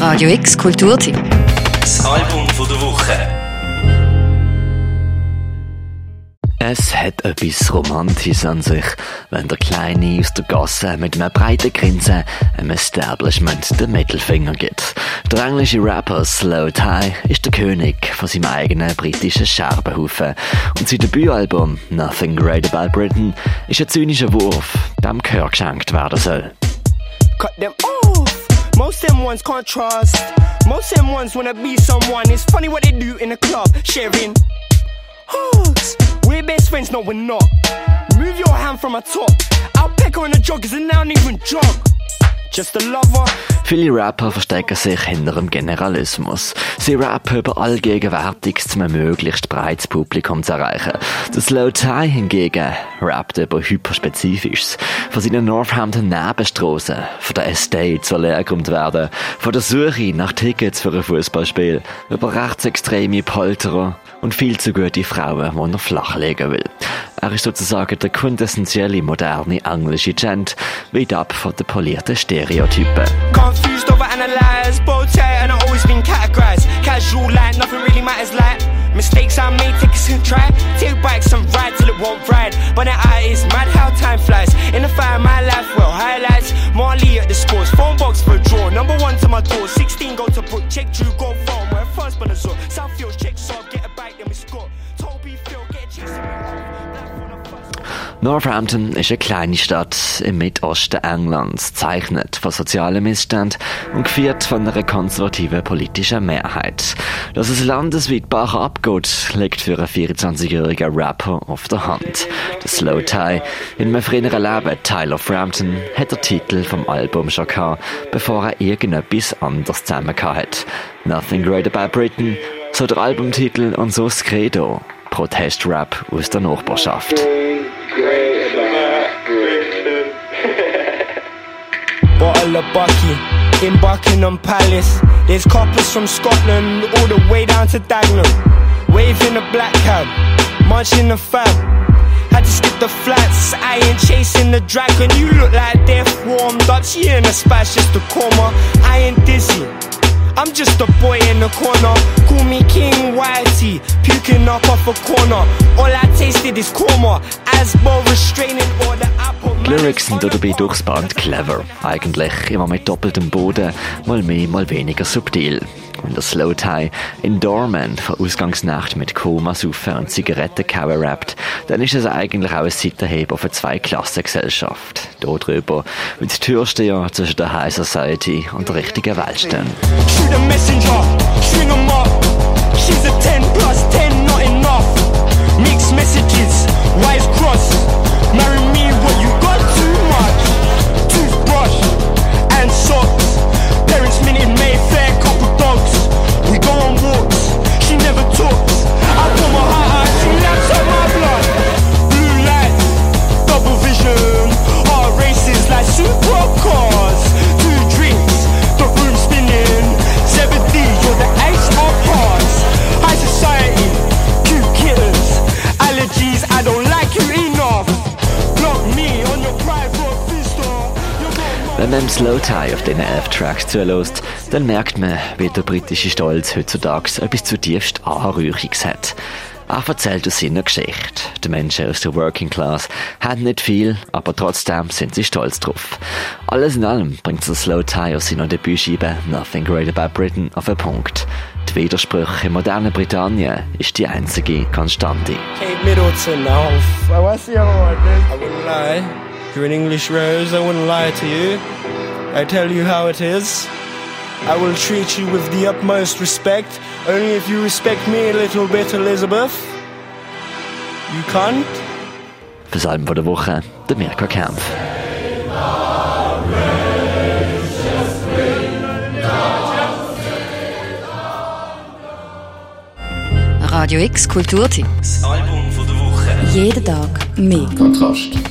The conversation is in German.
Radio X Kulturtipp. Das Album von der Woche. Es hat etwas Romantisches an sich, wenn der Kleine aus der Gasse mit einem breiten Grinsen einem Establishment den Mittelfinger gibt. Der englische Rapper Slow Tie ist der König von seinem eigenen britischen Scherbenhaufen und sein Debütalbum Nothing Great About Britain ist ein zynischer Wurf, dem Gehör geschenkt werden soll. Cut them off. Most them ones can't trust. Most them ones wanna be someone. It's funny what they do in the club, sharing hugs. We're best friends, no, we're not. Move your hand from a top. I'll peck her on the joggers and I don't even jog. Just a lover. Viele Rapper verstecken sich hinter dem Generalismus. Sie rappen über Allgegenwärtiges, um ein möglichst breites Publikum zu erreichen. Der Slow Tie hingegen rappt über Hyperspezifisches. Von seinen Northampton Nebenstrassen, von der Estate soll hergeräumt werden, von der Suche nach Tickets für ein Fußballspiel, über rechtsextreme Polterer und viel zu gute Frauen, die er flachlegen will. Er ist sozusagen der quintessentielle moderne englische Gent, weit ab von den polierten Stereotypen. Confused over analyze, bow tie, and I always been categorized. Casual, like nothing really matters, like mistakes I made, take a try. Take bikes and ride till it won't ride. But the eye is mad how time flies. In the fire, my life, well, highlights. Marley at the scores, phone box for Northampton ist eine kleine Stadt im Mittosten Englands, zeichnet von sozialen Missständen und geführt von einer konservativen politischen Mehrheit. Dass es landesweit Bach abgeht, liegt für einen 24-jährigen Rapper auf der Hand. Der Slow Tie, in einem früheren Leben Tyler Frampton, hat der Titel vom Album schon gehabt, bevor er irgendetwas anderes zusammen hat. Nothing Great About Britain, so der Albumtitel und so das Credo. Protestrap aus der Nachbarschaft. Bucky in Buckingham Palace. There's coppers from Scotland all the way down to Dagenham. Waving a black cab, munching the fab. Had to skip the flats, I ain't chasing the dragon. You look like death warmed up. She in a splash just a coma. I ain't dizzy. I'm just a boy in the corner. Call me King Whitey, puking up off a corner. All I tasted is korma. Lyrics sind dabei durchs Band clever. Eigentlich immer mit doppeltem Boden, mal mehr, mal weniger subtil. Wenn der Slow Tie in Dorman von Ausgangsnacht mit Koma, Saufen und Zigarettenkauen rappt, dann ist es eigentlich auch ein Seitenheber für zwei Klassengesellschaft. Hier drüber wird die Türsteher zwischen der High Society und der richtigen Welt stehen. Wenn man im Slow Tie auf diesen elf Tracks zulässt, dann merkt man, wie der britische Stolz heutzutage etwas zutiefst Anrühriges hat. Er erzählt aus seiner Geschichte. Die Menschen aus der Working Class haben nicht viel, aber trotzdem sind sie stolz drauf. Alles in allem bringt der Slow Tie aus seiner Debütscheibe Nothing Great About Britain auf den Punkt. Die Widersprüche im modernen Britannien ist die einzige Konstante. Kate Middleton now. Oh, what's the other one, dude? I wouldn't lie. You're an English rose, I wouldn't lie to you. I tell you how it is. I will treat you with the utmost respect, only if you respect me a little bit, Elizabeth. You can't? Fürs Album von der Woche, der Mirko Kempf. Radio X Kulturtipp. Das Album von der Woche. Jeden Tag mehr. Kontrast.